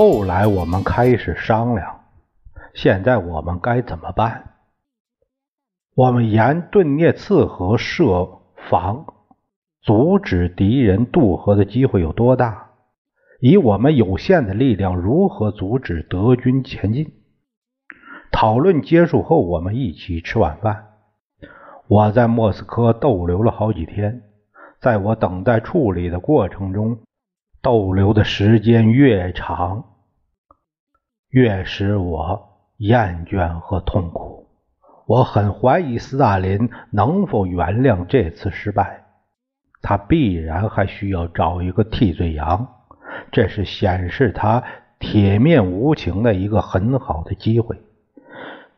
后来我们开始商量，现在我们该怎么办？我们沿顿涅茨河设防，阻止敌人渡河的机会有多大？以我们有限的力量，如何阻止德军前进？讨论结束后，我们一起吃晚饭。我在莫斯科逗留了好几天，在我等待处理的过程中。逗留的时间越长，越使我厌倦和痛苦。我很怀疑斯大林能否原谅这次失败，他必然还需要找一个替罪羊。这是显示他铁面无情的一个很好的机会，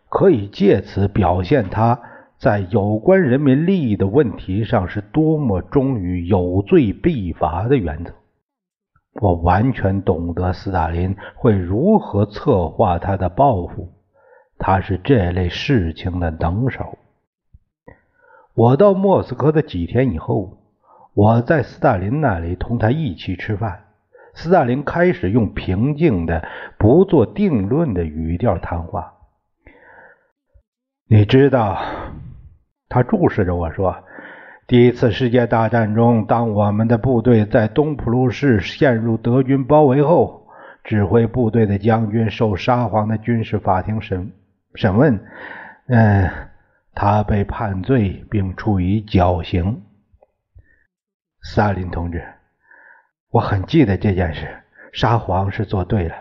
可以借此表现他在有关人民利益的问题上是多么忠于有罪必罚的原则。我完全懂得斯大林会如何策划他的报复，他是这类事情的能手。我到莫斯科的几天以后，我在斯大林那里同他一起吃饭。斯大林开始用平静的、不做定论的语调谈话。你知道，他注视着我说。第一次世界大战中，当我们的部队在东普鲁士陷入德军包围后，指挥部队的将军受沙皇的军事法庭审审问，嗯，他被判罪并处以绞刑。斯大林同志，我很记得这件事。沙皇是做对了。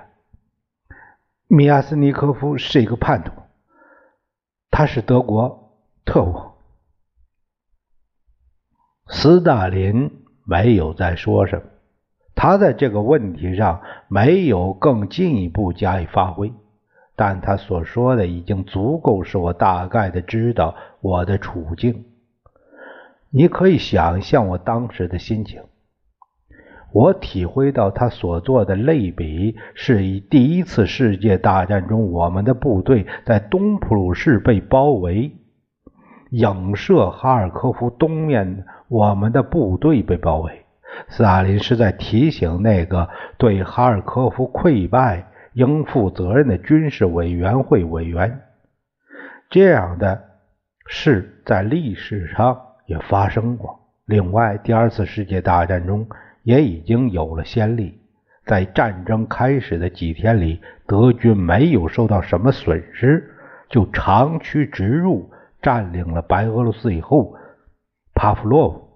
米亚斯尼科夫是一个叛徒，他是德国特务。斯大林没有再说什么，他在这个问题上没有更进一步加以发挥，但他所说的已经足够使我大概的知道我的处境。你可以想象我当时的心情，我体会到他所做的类比是以第一次世界大战中我们的部队在东普鲁士被包围。影射哈尔科夫东面，我们的部队被包围。斯大林是在提醒那个对哈尔科夫溃败应负责任的军事委员会委员，这样的事在历史上也发生过。另外，第二次世界大战中也已经有了先例，在战争开始的几天里，德军没有受到什么损失，就长驱直入。占领了白俄罗斯以后，帕夫洛夫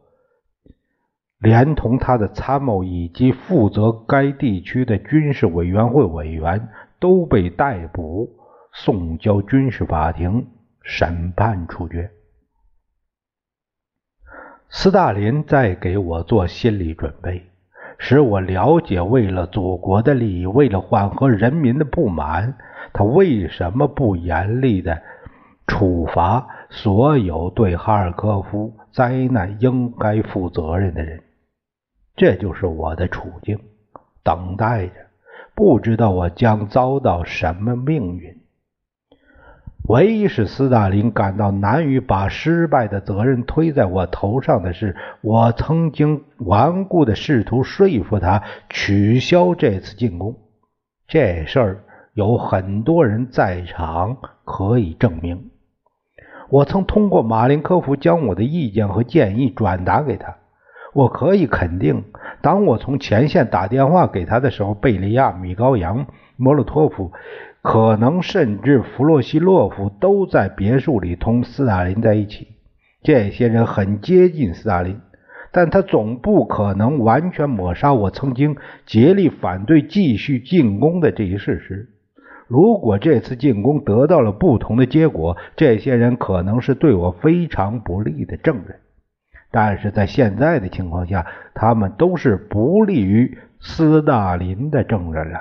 连同他的参谋以及负责该地区的军事委员会委员都被逮捕，送交军事法庭审判处决。斯大林在给我做心理准备，使我了解为了祖国的利益，为了缓和人民的不满，他为什么不严厉的。处罚所有对哈尔科夫灾难应该负责任的人，这就是我的处境。等待着，不知道我将遭到什么命运。唯一使斯大林感到难于把失败的责任推在我头上的是，我曾经顽固的试图说服他取消这次进攻。这事儿有很多人在场可以证明。我曾通过马林科夫将我的意见和建议转达给他。我可以肯定，当我从前线打电话给他的时候，贝利亚、米高扬、莫洛托夫，可能甚至弗洛西洛夫都在别墅里同斯大林在一起。这些人很接近斯大林，但他总不可能完全抹杀我曾经竭力反对继续进攻的这一事实。如果这次进攻得到了不同的结果，这些人可能是对我非常不利的证人。但是在现在的情况下，他们都是不利于斯大林的证人了。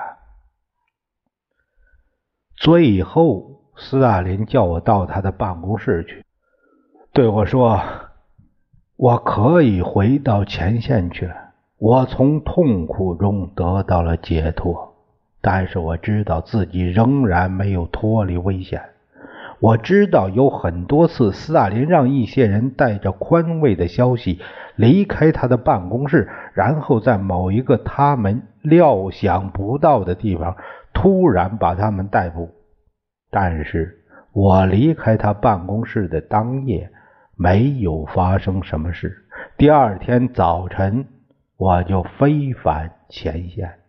最后，斯大林叫我到他的办公室去，对我说：“我可以回到前线去了。我从痛苦中得到了解脱，但是我知道自己仍然没有脱离危险。”我知道有很多次，斯大林让一些人带着宽慰的消息离开他的办公室，然后在某一个他们料想不到的地方突然把他们逮捕。但是我离开他办公室的当夜，没有发生什么事。第二天早晨，我就飞返前线。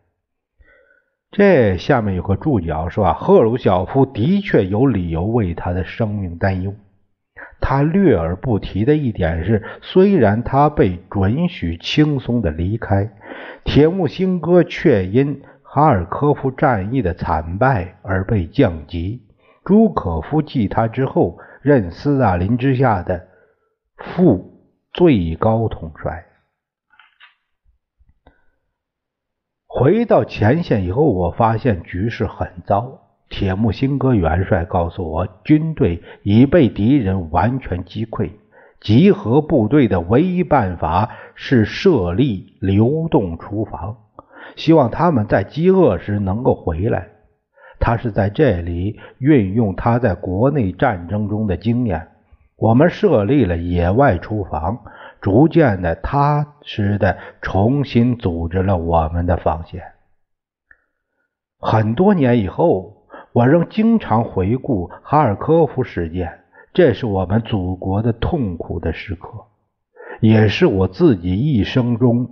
这下面有个注脚说啊，赫鲁晓夫的确有理由为他的生命担忧。他略而不提的一点是，虽然他被准许轻松的离开，铁木辛哥却因哈尔科夫战役的惨败而被降级。朱可夫继他之后，任斯大林之下的副最高统帅。回到前线以后，我发现局势很糟。铁木辛哥元帅告诉我，军队已被敌人完全击溃，集合部队的唯一办法是设立流动厨房，希望他们在饥饿时能够回来。他是在这里运用他在国内战争中的经验。我们设立了野外厨房。逐渐的，踏实的重新组织了我们的防线。很多年以后，我仍经常回顾哈尔科夫事件，这是我们祖国的痛苦的时刻，也是我自己一生中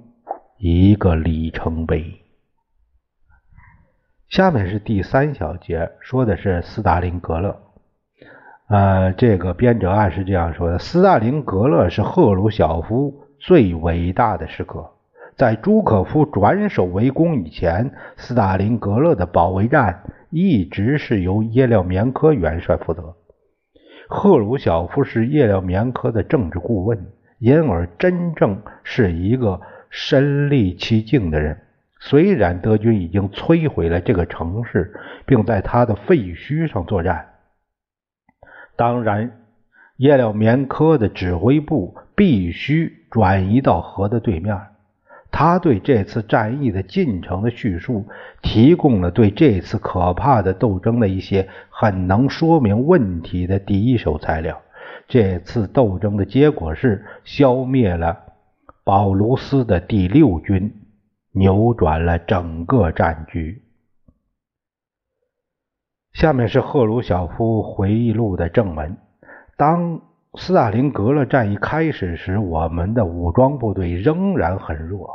一个里程碑。下面是第三小节，说的是斯大林格勒。呃，这个编者按是这样说的：斯大林格勒是赫鲁晓夫最伟大的时刻。在朱可夫转守为攻以前，斯大林格勒的保卫战一直是由叶廖棉科元帅负责。赫鲁晓夫是叶廖棉科的政治顾问，因而真正是一个身历其境的人。虽然德军已经摧毁了这个城市，并在他的废墟上作战。当然，叶廖棉科的指挥部必须转移到河的对面。他对这次战役的进程的叙述，提供了对这次可怕的斗争的一些很能说明问题的第一手材料。这次斗争的结果是消灭了保卢斯的第六军，扭转了整个战局。下面是赫鲁晓夫回忆录的正文。当斯大林格勒战役开始时，我们的武装部队仍然很弱，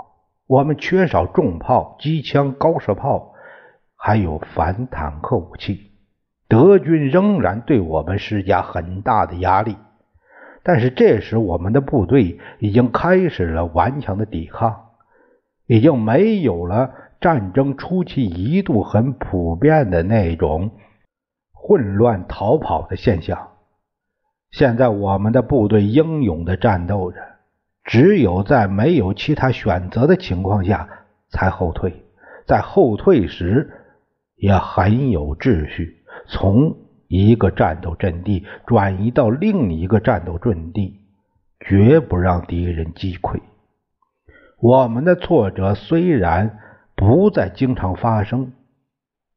我们缺少重炮、机枪、高射炮，还有反坦克武器。德军仍然对我们施加很大的压力，但是这时我们的部队已经开始了顽强的抵抗，已经没有了战争初期一度很普遍的那种。混乱逃跑的现象。现在我们的部队英勇的战斗着，只有在没有其他选择的情况下才后退。在后退时也很有秩序，从一个战斗阵地转移到另一个战斗阵地，绝不让敌人击溃。我们的挫折虽然不再经常发生，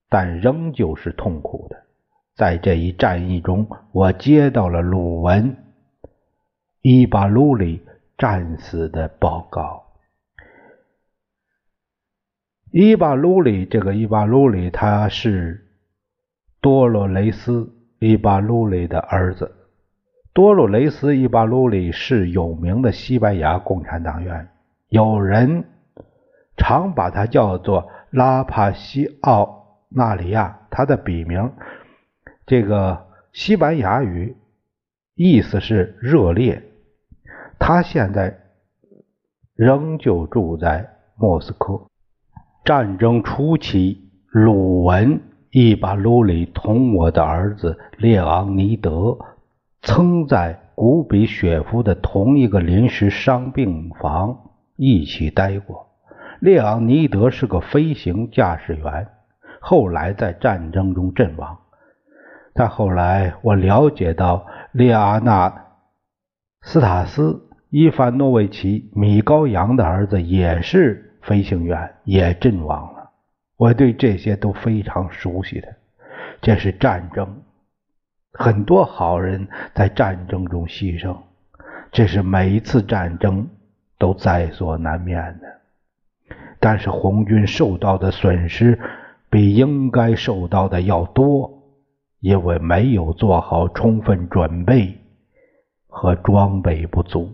但仍旧是痛苦的。在这一战役中，我接到了鲁文伊巴鲁里战死的报告。伊巴鲁里，这个伊巴鲁里，他是多洛雷斯伊巴鲁里的儿子。多洛雷斯伊巴鲁里是有名的西班牙共产党员，有人常把他叫做拉帕西奥纳里亚，他的笔名。这个西班牙语意思是热烈。他现在仍旧住在莫斯科。战争初期，鲁文伊巴鲁里同我的儿子列昂尼德曾在古比雪夫的同一个临时伤病房一起待过。列昂尼德是个飞行驾驶员，后来在战争中阵亡。再后来，我了解到列阿纳斯塔斯·伊凡诺维奇·米高扬的儿子也是飞行员，也阵亡了。我对这些都非常熟悉的。这是战争，很多好人在战争中牺牲，这是每一次战争都在所难免的。但是红军受到的损失比应该受到的要多。因为没有做好充分准备和装备不足。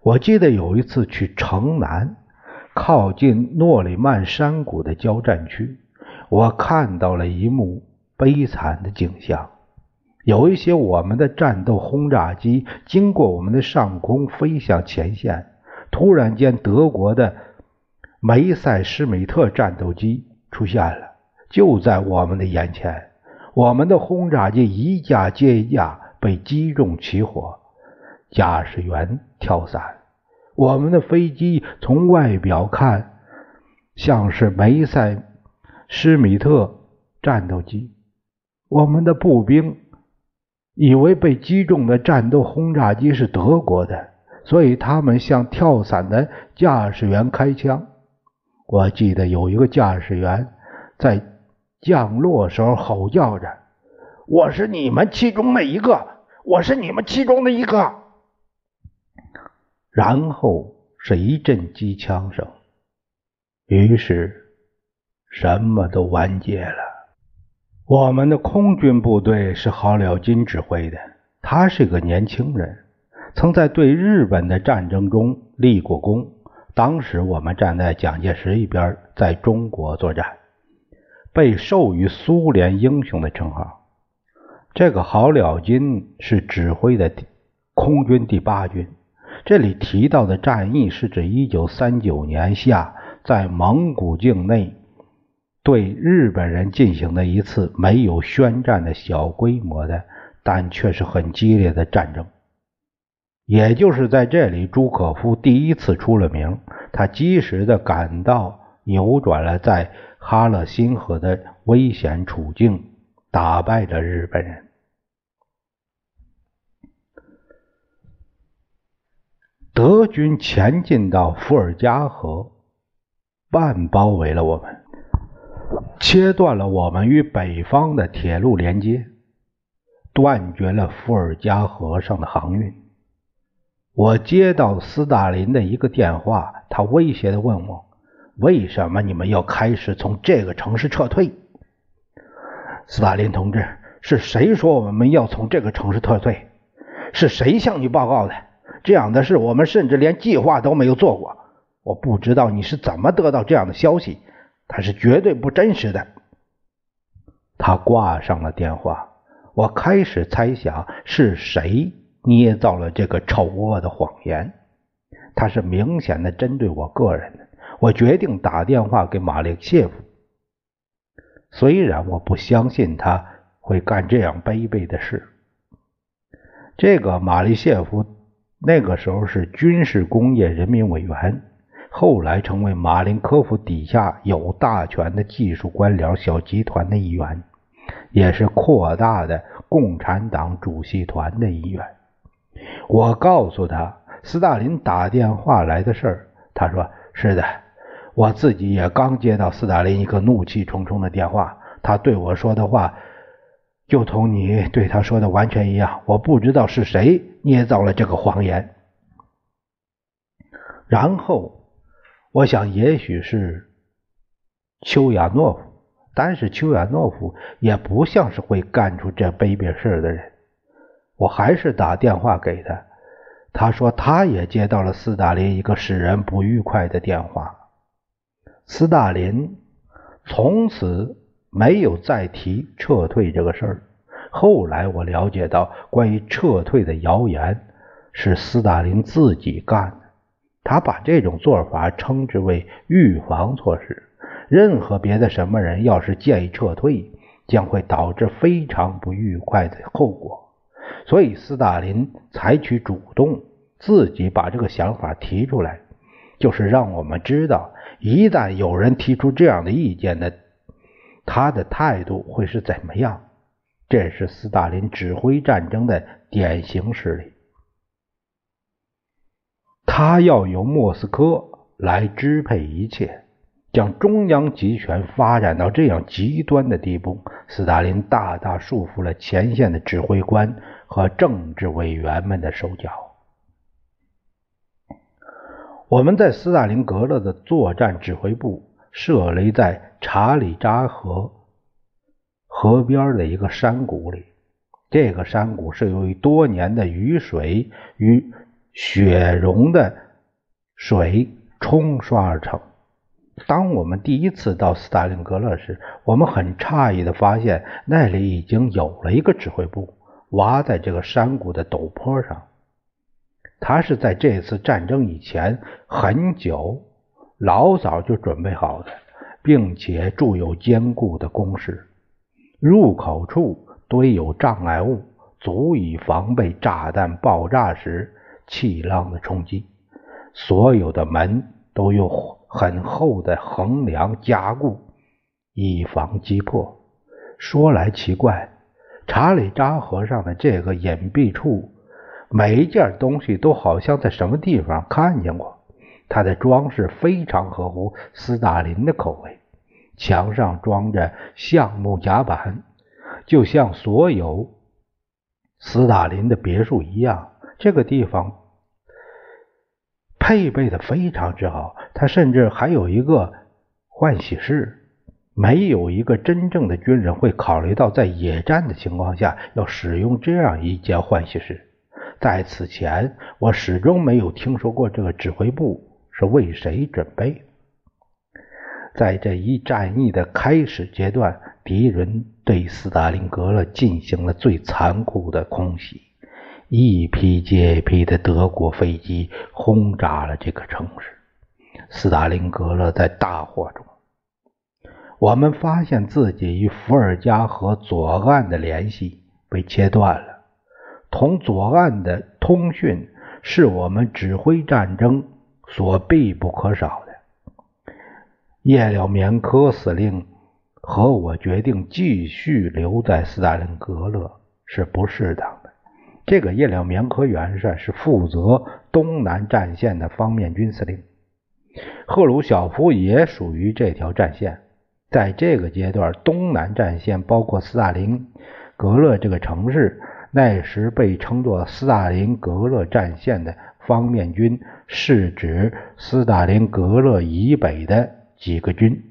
我记得有一次去城南，靠近诺里曼山谷的交战区，我看到了一幕悲惨的景象：有一些我们的战斗轰炸机经过我们的上空飞向前线，突然间，德国的梅塞施米特战斗机出现了。就在我们的眼前，我们的轰炸机一架接一架被击中起火，驾驶员跳伞。我们的飞机从外表看像是梅塞施米特战斗机，我们的步兵以为被击中的战斗轰炸机是德国的，所以他们向跳伞的驾驶员开枪。我记得有一个驾驶员在。降落时候吼叫着：“我是你们其中的一个，我是你们其中的一个。”然后是一阵机枪声，于是什么都完结了。我们的空军部队是郝了金指挥的，他是个年轻人，曾在对日本的战争中立过功。当时我们站在蒋介石一边，在中国作战。被授予苏联英雄的称号。这个好了金是指挥的空军第八军。这里提到的战役是指一九三九年夏在蒙古境内对日本人进行的一次没有宣战的小规模的，但却是很激烈的战争。也就是在这里，朱可夫第一次出了名，他及时的赶到，扭转了在。哈勒辛河的危险处境，打败了日本人。德军前进到伏尔加河，半包围了我们，切断了我们与北方的铁路连接，断绝了伏尔加河上的航运。我接到斯大林的一个电话，他威胁的问我。为什么你们要开始从这个城市撤退？斯大林同志，是谁说我们要从这个城市撤退？是谁向你报告的？这样的事我们甚至连计划都没有做过。我不知道你是怎么得到这样的消息，它是绝对不真实的。他挂上了电话。我开始猜想是谁捏造了这个丑恶的谎言。他是明显的针对我个人的。我决定打电话给马列谢夫，虽然我不相信他会干这样卑鄙的事。这个马列谢夫那个时候是军事工业人民委员，后来成为马林科夫底下有大权的技术官僚小集团的一员，也是扩大的共产党主席团的一员。我告诉他斯大林打电话来的事儿，他说是的。我自己也刚接到斯大林一个怒气冲冲的电话，他对我说的话就同你对他说的完全一样。我不知道是谁捏造了这个谎言。然后我想，也许是丘亚诺夫，但是丘亚诺夫也不像是会干出这卑鄙事的人。我还是打电话给他，他说他也接到了斯大林一个使人不愉快的电话。斯大林从此没有再提撤退这个事儿。后来我了解到，关于撤退的谣言是斯大林自己干的。他把这种做法称之为预防措施。任何别的什么人要是建议撤退，将会导致非常不愉快的后果。所以斯大林采取主动，自己把这个想法提出来。就是让我们知道，一旦有人提出这样的意见呢，他的态度会是怎么样。这是斯大林指挥战争的典型事例。他要由莫斯科来支配一切，将中央集权发展到这样极端的地步，斯大林大大束缚了前线的指挥官和政治委员们的手脚。我们在斯大林格勒的作战指挥部设立在查理扎河河边的一个山谷里，这个山谷是由于多年的雨水与雪融的水冲刷而成。当我们第一次到斯大林格勒时，我们很诧异的发现，那里已经有了一个指挥部，挖在这个山谷的陡坡上。他是在这次战争以前很久老早就准备好的，并且筑有坚固的工事，入口处堆有障碍物，足以防备炸弹爆炸时气浪的冲击。所有的门都用很厚的横梁加固，以防击破。说来奇怪，查理扎河上的这个隐蔽处。每一件东西都好像在什么地方看见过。它的装饰非常合乎斯大林的口味。墙上装着橡木甲板，就像所有斯大林的别墅一样。这个地方配备的非常之好，它甚至还有一个换洗室。没有一个真正的军人会考虑到在野战的情况下要使用这样一间换洗室。在此前，我始终没有听说过这个指挥部是为谁准备。在这一战役的开始阶段，敌人对斯大林格勒进行了最残酷的空袭，一批接一批的德国飞机轰炸了这个城市。斯大林格勒在大火中，我们发现自己与伏尔加河左岸的联系被切断了。同左岸的通讯是我们指挥战争所必不可少的。叶廖缅科司令和我决定继续留在斯大林格勒是不适当的。这个叶廖缅科元帅是负责东南战线的方面军司令，赫鲁晓夫也属于这条战线。在这个阶段，东南战线包括斯大林格勒这个城市。那时被称作斯大林格勒战线的方面军，是指斯大林格勒以北的几个军。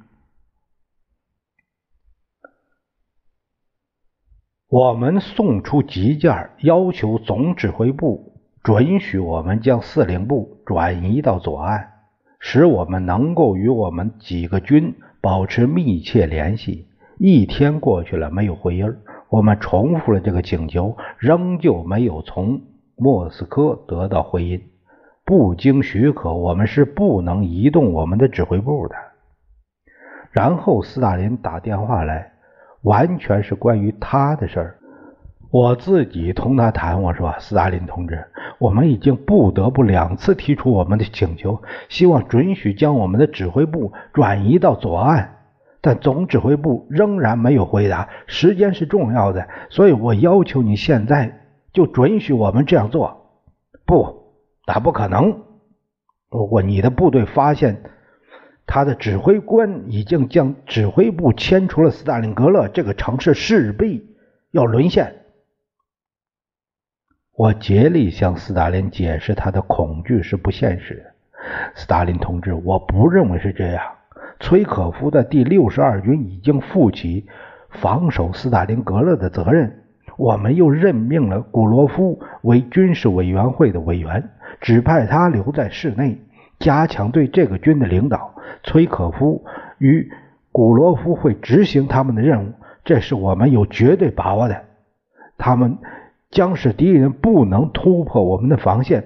我们送出急件，要求总指挥部准许我们将司令部转移到左岸，使我们能够与我们几个军保持密切联系。一天过去了，没有回音。我们重复了这个请求，仍旧没有从莫斯科得到回音。不经许可，我们是不能移动我们的指挥部的。然后斯大林打电话来，完全是关于他的事儿。我自己同他谈，我说：“斯大林同志，我们已经不得不两次提出我们的请求，希望准许将我们的指挥部转移到左岸。”但总指挥部仍然没有回答。时间是重要的，所以我要求你现在就准许我们这样做。不，那不可能。如果你的部队发现他的指挥官已经将指挥部迁出了斯大林格勒，这个城市势必要沦陷。我竭力向斯大林解释他的恐惧是不现实的。斯大林同志，我不认为是这样。崔可夫的第六十二军已经负起防守斯大林格勒的责任，我们又任命了古罗夫为军事委员会的委员，指派他留在室内，加强对这个军的领导。崔可夫与古罗夫会执行他们的任务，这是我们有绝对把握的。他们将使敌人不能突破我们的防线，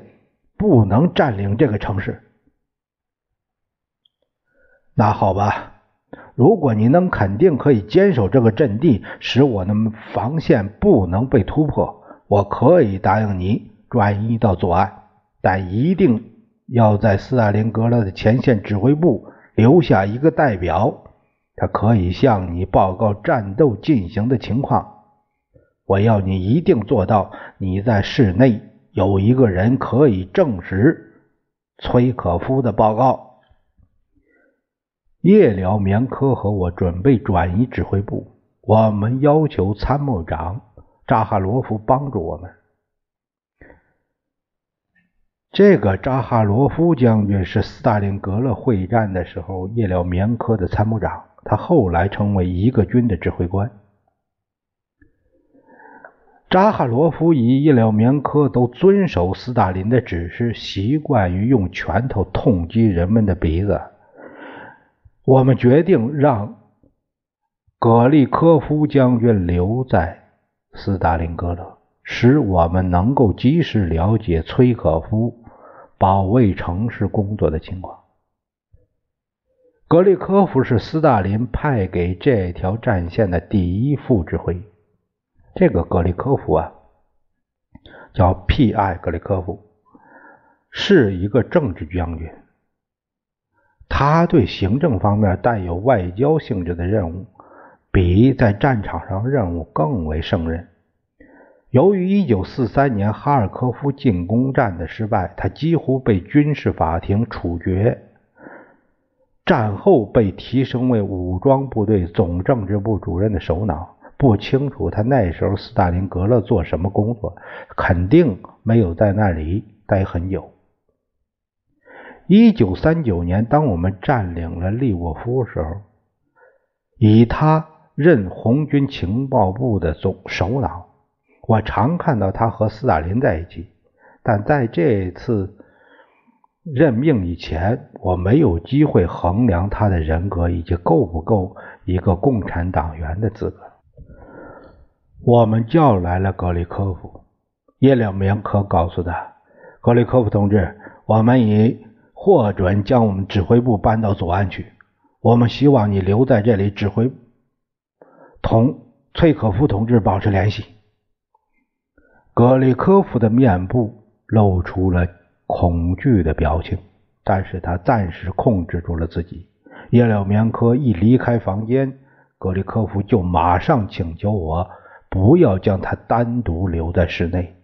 不能占领这个城市。那好吧，如果你能肯定可以坚守这个阵地，使我的防线不能被突破，我可以答应你转移到左岸，但一定要在斯大林格勒的前线指挥部留下一个代表，他可以向你报告战斗进行的情况。我要你一定做到，你在室内有一个人可以证实崔可夫的报告。夜了棉科和我准备转移指挥部，我们要求参谋长扎哈罗夫帮助我们。这个扎哈罗夫将军是斯大林格勒会战的时候叶廖棉科的参谋长，他后来成为一个军的指挥官。扎哈罗夫与叶廖棉科都遵守斯大林的指示，习惯于用拳头痛击人们的鼻子。我们决定让格里科夫将军留在斯大林格勒，使我们能够及时了解崔可夫。保卫城市工作的情况。格里科夫是斯大林派给这条战线的第一副指挥。这个格里科夫啊，叫 P.I. 格里科夫，是一个政治将军。他对行政方面带有外交性质的任务，比在战场上任务更为胜任。由于1943年哈尔科夫进攻战的失败，他几乎被军事法庭处决。战后被提升为武装部队总政治部主任的首脑。不清楚他那时候斯大林格勒做什么工作，肯定没有在那里待很久。1939年，当我们占领了利沃夫时候，以他任红军情报部的总首脑。我常看到他和斯大林在一起，但在这次任命以前，我没有机会衡量他的人格以及够不够一个共产党员的资格。我们叫来了格里科夫，叶廖棉科告诉他：“格里科夫同志，我们已获准将我们指挥部搬到左岸去。我们希望你留在这里指挥，同崔可夫同志保持联系。”格里科夫的面部露出了恐惧的表情，但是他暂时控制住了自己。叶廖棉科一离开房间，格里科夫就马上请求我不要将他单独留在室内。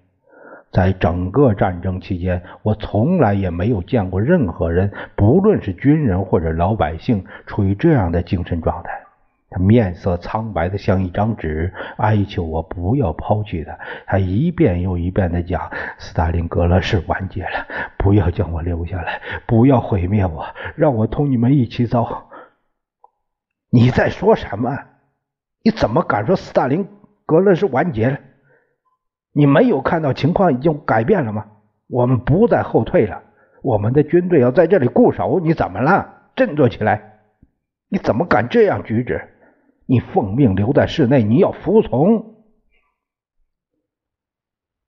在整个战争期间，我从来也没有见过任何人，不论是军人或者老百姓，处于这样的精神状态。他面色苍白的像一张纸，哀求我不要抛弃他。他一遍又一遍的讲：“斯大林格勒是完结了，不要将我留下来，不要毁灭我，让我同你们一起走。”你在说什么？你怎么敢说斯大林格勒是完结了？你没有看到情况已经改变了吗？我们不再后退了，我们的军队要在这里固守。你怎么了？振作起来！你怎么敢这样举止？你奉命留在室内，你要服从。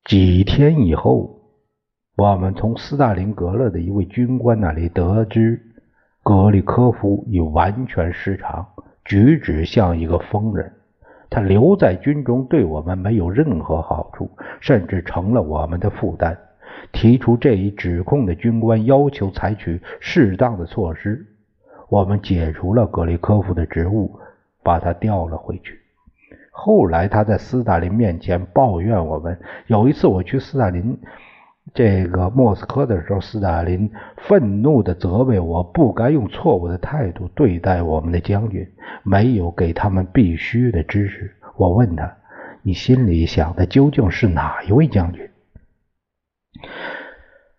几天以后，我们从斯大林格勒的一位军官那里得知，格里科夫已完全失常，举止像一个疯人。他留在军中对我们没有任何好处，甚至成了我们的负担。提出这一指控的军官要求采取适当的措施，我们解除了格里科夫的职务。把他调了回去。后来他在斯大林面前抱怨我们。有一次我去斯大林这个莫斯科的时候，斯大林愤怒地责备我不该用错误的态度对待我们的将军，没有给他们必须的支持。我问他：“你心里想的究竟是哪一位将军？”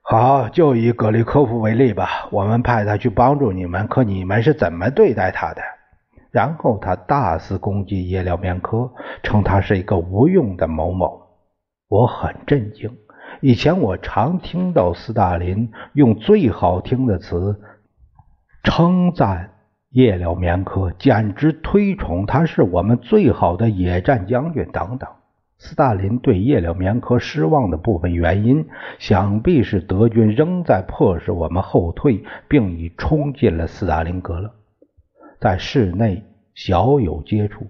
好，就以格里科夫为例吧。我们派他去帮助你们，可你们是怎么对待他的？然后他大肆攻击叶廖棉科，称他是一个无用的某某。我很震惊。以前我常听到斯大林用最好听的词称赞叶廖棉科，简直推崇他是我们最好的野战将军等等。斯大林对叶廖棉科失望的部分原因，想必是德军仍在迫使我们后退，并已冲进了斯大林格勒。在室内小有接触，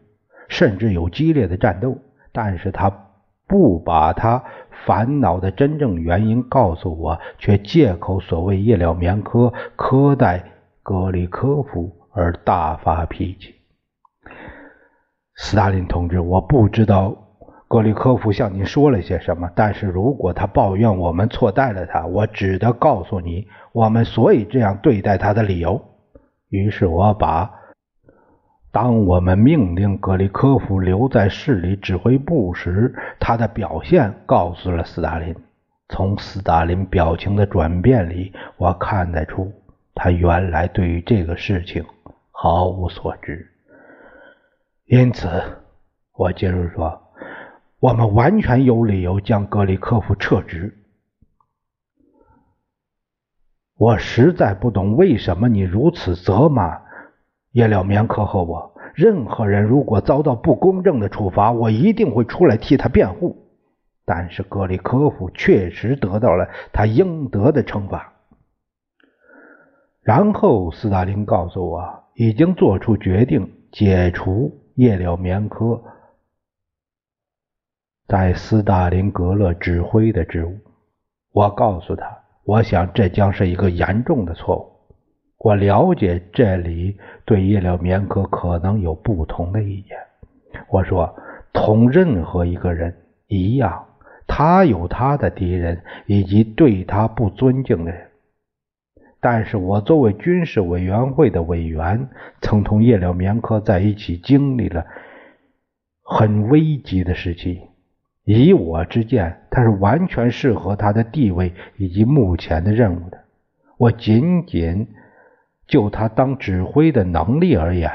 甚至有激烈的战斗，但是他不把他烦恼的真正原因告诉我，却借口所谓叶廖棉科苛待格里科夫而大发脾气。斯大林同志，我不知道格里科夫向你说了些什么，但是如果他抱怨我们错待了他，我只得告诉你，我们所以这样对待他的理由。于是我把当我们命令格里科夫留在市里指挥部时，他的表现告诉了斯大林。从斯大林表情的转变里，我看得出他原来对于这个事情毫无所知。因此，我接着说，我们完全有理由将格里科夫撤职。我实在不懂为什么你如此责骂叶廖棉科和我。任何人如果遭到不公正的处罚，我一定会出来替他辩护。但是格里科夫确实得到了他应得的惩罚。然后斯大林告诉我，已经做出决定，解除叶廖棉科在斯大林格勒指挥的职务。我告诉他。我想这将是一个严重的错误。我了解这里对叶廖棉科可能有不同的意见。我说，同任何一个人一样，他有他的敌人以及对他不尊敬的人。但是我作为军事委员会的委员，曾同叶廖棉科在一起经历了很危急的时期。以我之见，他是完全适合他的地位以及目前的任务的。我仅仅就他当指挥的能力而言，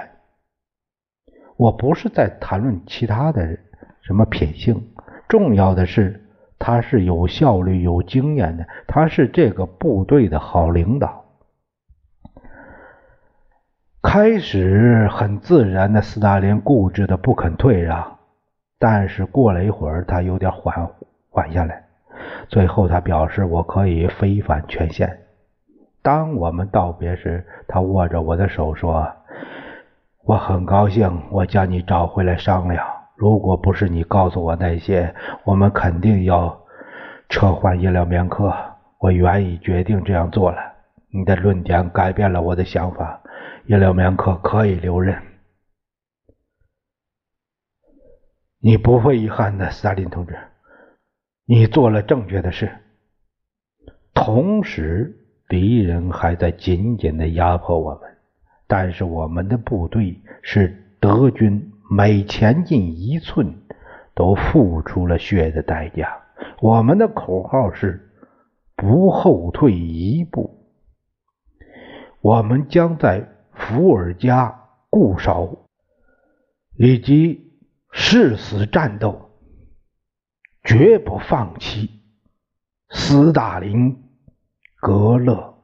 我不是在谈论其他的什么品性。重要的是，他是有效率、有经验的，他是这个部队的好领导。开始很自然的，斯大林固执的不肯退让。但是过了一会儿，他有点缓缓下来。最后，他表示我可以飞返全线。当我们道别时，他握着我的手说：“我很高兴，我将你找回来商量。如果不是你告诉我那些，我们肯定要撤换叶廖棉科。我愿意决定这样做了。你的论点改变了我的想法，叶廖棉科可以留任。”你不会遗憾的，斯大林同志，你做了正确的事。同时，敌人还在紧紧的压迫我们，但是我们的部队是德军每前进一寸都付出了血的代价。我们的口号是不后退一步。我们将在伏尔加固守以及。誓死战斗，绝不放弃斯大林格勒。